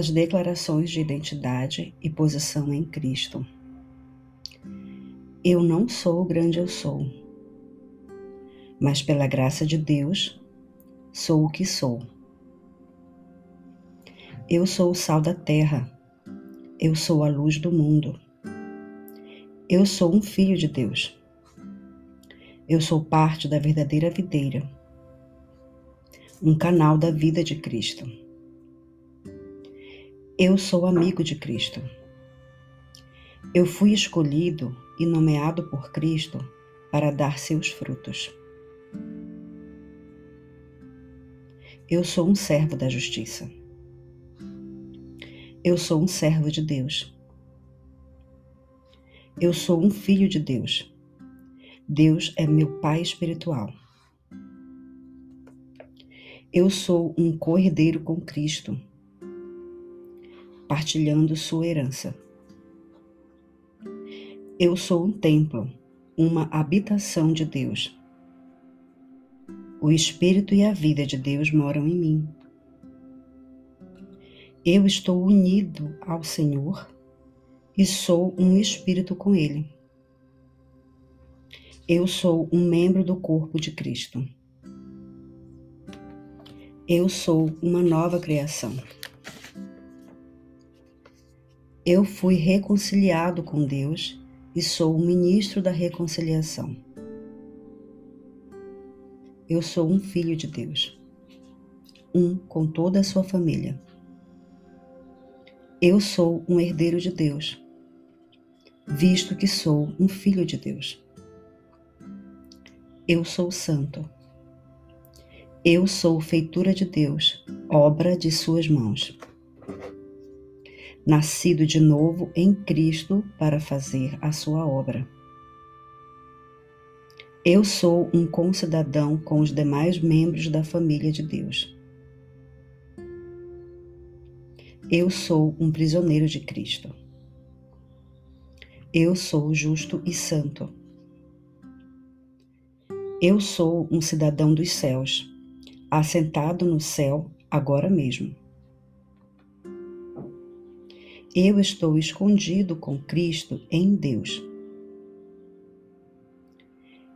as declarações de identidade e posição em Cristo. Eu não sou o grande eu sou, mas pela graça de Deus, sou o que sou. Eu sou o sal da terra, eu sou a luz do mundo. Eu sou um filho de Deus. Eu sou parte da verdadeira videira, um canal da vida de Cristo. Eu sou amigo de Cristo. Eu fui escolhido e nomeado por Cristo para dar seus frutos. Eu sou um servo da justiça. Eu sou um servo de Deus. Eu sou um filho de Deus. Deus é meu Pai espiritual. Eu sou um cordeiro com Cristo partilhando sua herança. Eu sou um templo, uma habitação de Deus. O Espírito e a vida de Deus moram em mim. Eu estou unido ao Senhor e sou um espírito com Ele. Eu sou um membro do corpo de Cristo. Eu sou uma nova criação. Eu fui reconciliado com Deus e sou o ministro da reconciliação. Eu sou um filho de Deus, um com toda a sua família. Eu sou um herdeiro de Deus, visto que sou um filho de Deus. Eu sou santo. Eu sou feitura de Deus, obra de suas mãos nascido de novo em Cristo para fazer a sua obra. Eu sou um concidadão com os demais membros da família de Deus. Eu sou um prisioneiro de Cristo. Eu sou justo e santo. Eu sou um cidadão dos céus, assentado no céu agora mesmo. Eu estou escondido com Cristo em Deus.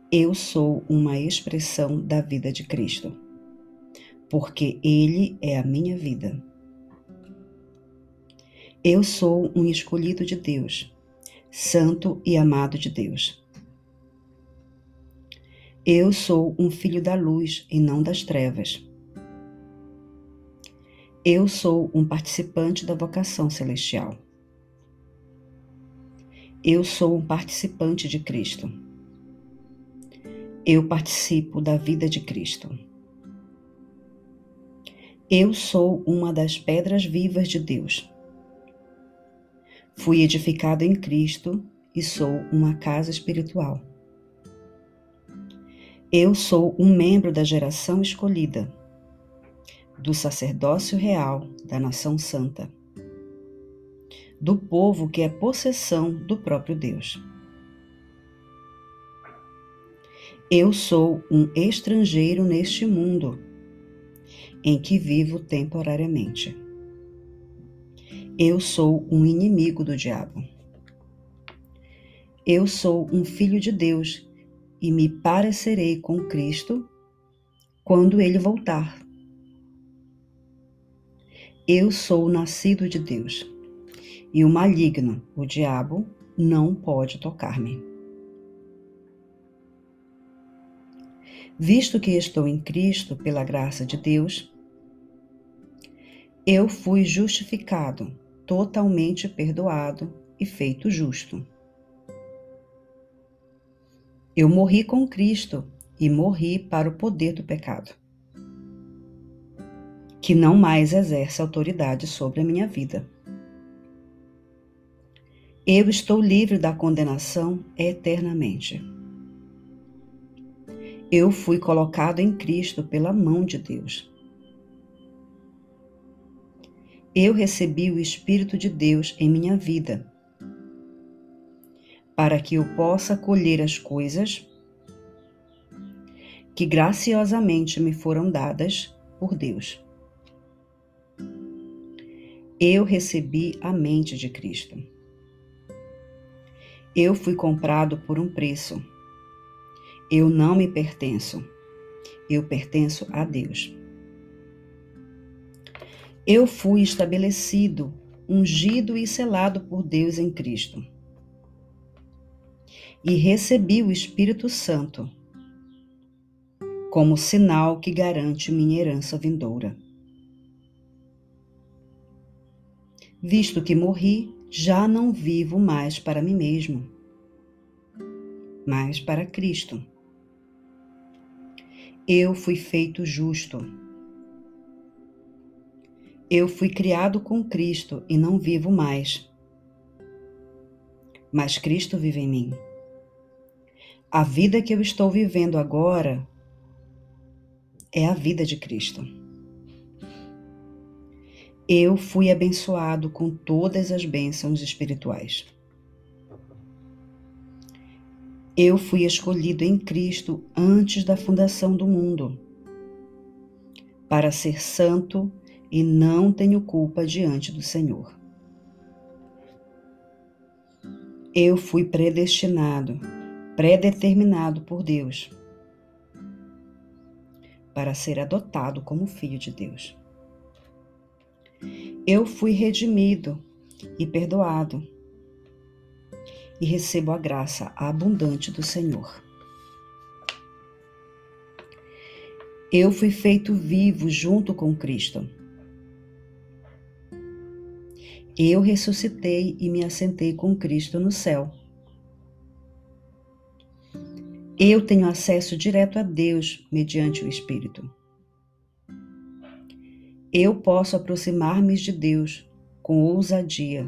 Eu sou uma expressão da vida de Cristo, porque Ele é a minha vida. Eu sou um escolhido de Deus, santo e amado de Deus. Eu sou um filho da luz e não das trevas. Eu sou um participante da vocação celestial. Eu sou um participante de Cristo. Eu participo da vida de Cristo. Eu sou uma das pedras vivas de Deus. Fui edificado em Cristo e sou uma casa espiritual. Eu sou um membro da geração escolhida do sacerdócio real da nação santa, do povo que é possessão do próprio Deus. Eu sou um estrangeiro neste mundo em que vivo temporariamente. Eu sou um inimigo do diabo. Eu sou um filho de Deus e me parecerei com Cristo quando ele voltar eu sou nascido de Deus, e o maligno, o diabo, não pode tocar-me. Visto que estou em Cristo pela graça de Deus, eu fui justificado, totalmente perdoado e feito justo. Eu morri com Cristo e morri para o poder do pecado que não mais exerce autoridade sobre a minha vida. Eu estou livre da condenação eternamente. Eu fui colocado em Cristo pela mão de Deus. Eu recebi o Espírito de Deus em minha vida, para que eu possa colher as coisas que graciosamente me foram dadas por Deus. Eu recebi a mente de Cristo. Eu fui comprado por um preço. Eu não me pertenço. Eu pertenço a Deus. Eu fui estabelecido, ungido e selado por Deus em Cristo. E recebi o Espírito Santo como sinal que garante minha herança vindoura. Visto que morri, já não vivo mais para mim mesmo, mas para Cristo. Eu fui feito justo. Eu fui criado com Cristo e não vivo mais. Mas Cristo vive em mim. A vida que eu estou vivendo agora é a vida de Cristo. Eu fui abençoado com todas as bênçãos espirituais. Eu fui escolhido em Cristo antes da fundação do mundo, para ser santo e não tenho culpa diante do Senhor. Eu fui predestinado, predeterminado por Deus para ser adotado como filho de Deus. Eu fui redimido e perdoado e recebo a graça abundante do Senhor. Eu fui feito vivo junto com Cristo. Eu ressuscitei e me assentei com Cristo no céu. Eu tenho acesso direto a Deus mediante o Espírito. Eu posso aproximar-me de Deus com ousadia,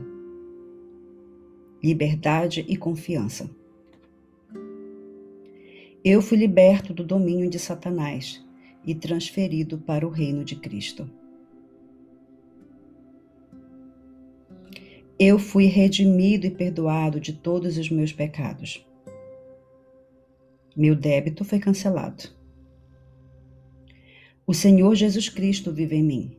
liberdade e confiança. Eu fui liberto do domínio de Satanás e transferido para o reino de Cristo. Eu fui redimido e perdoado de todos os meus pecados. Meu débito foi cancelado. O Senhor Jesus Cristo vive em mim.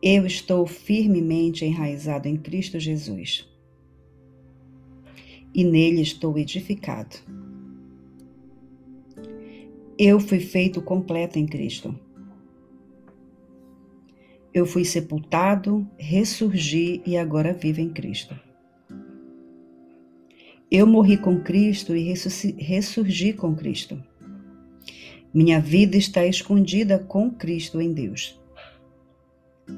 Eu estou firmemente enraizado em Cristo Jesus. E nele estou edificado. Eu fui feito completo em Cristo. Eu fui sepultado, ressurgi e agora vivo em Cristo. Eu morri com Cristo e ressurgi com Cristo. Minha vida está escondida com Cristo em Deus.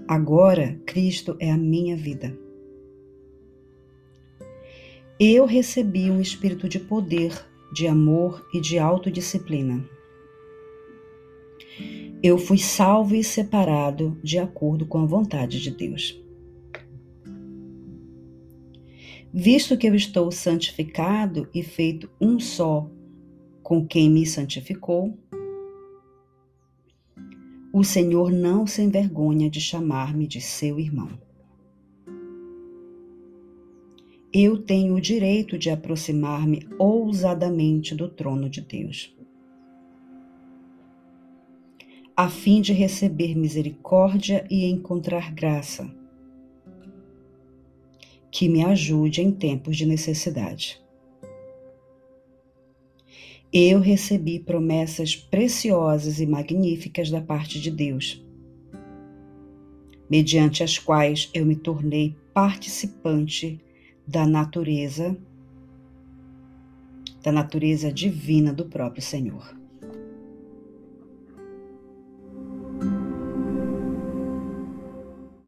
Agora, Cristo é a minha vida. Eu recebi um espírito de poder, de amor e de autodisciplina. Eu fui salvo e separado de acordo com a vontade de Deus. visto que eu estou santificado e feito um só com quem me santificou, o Senhor não se envergonha de chamar-me de seu irmão. Eu tenho o direito de aproximar-me ousadamente do trono de Deus, a fim de receber misericórdia e encontrar graça que me ajude em tempos de necessidade. Eu recebi promessas preciosas e magníficas da parte de Deus, mediante as quais eu me tornei participante da natureza da natureza divina do próprio Senhor.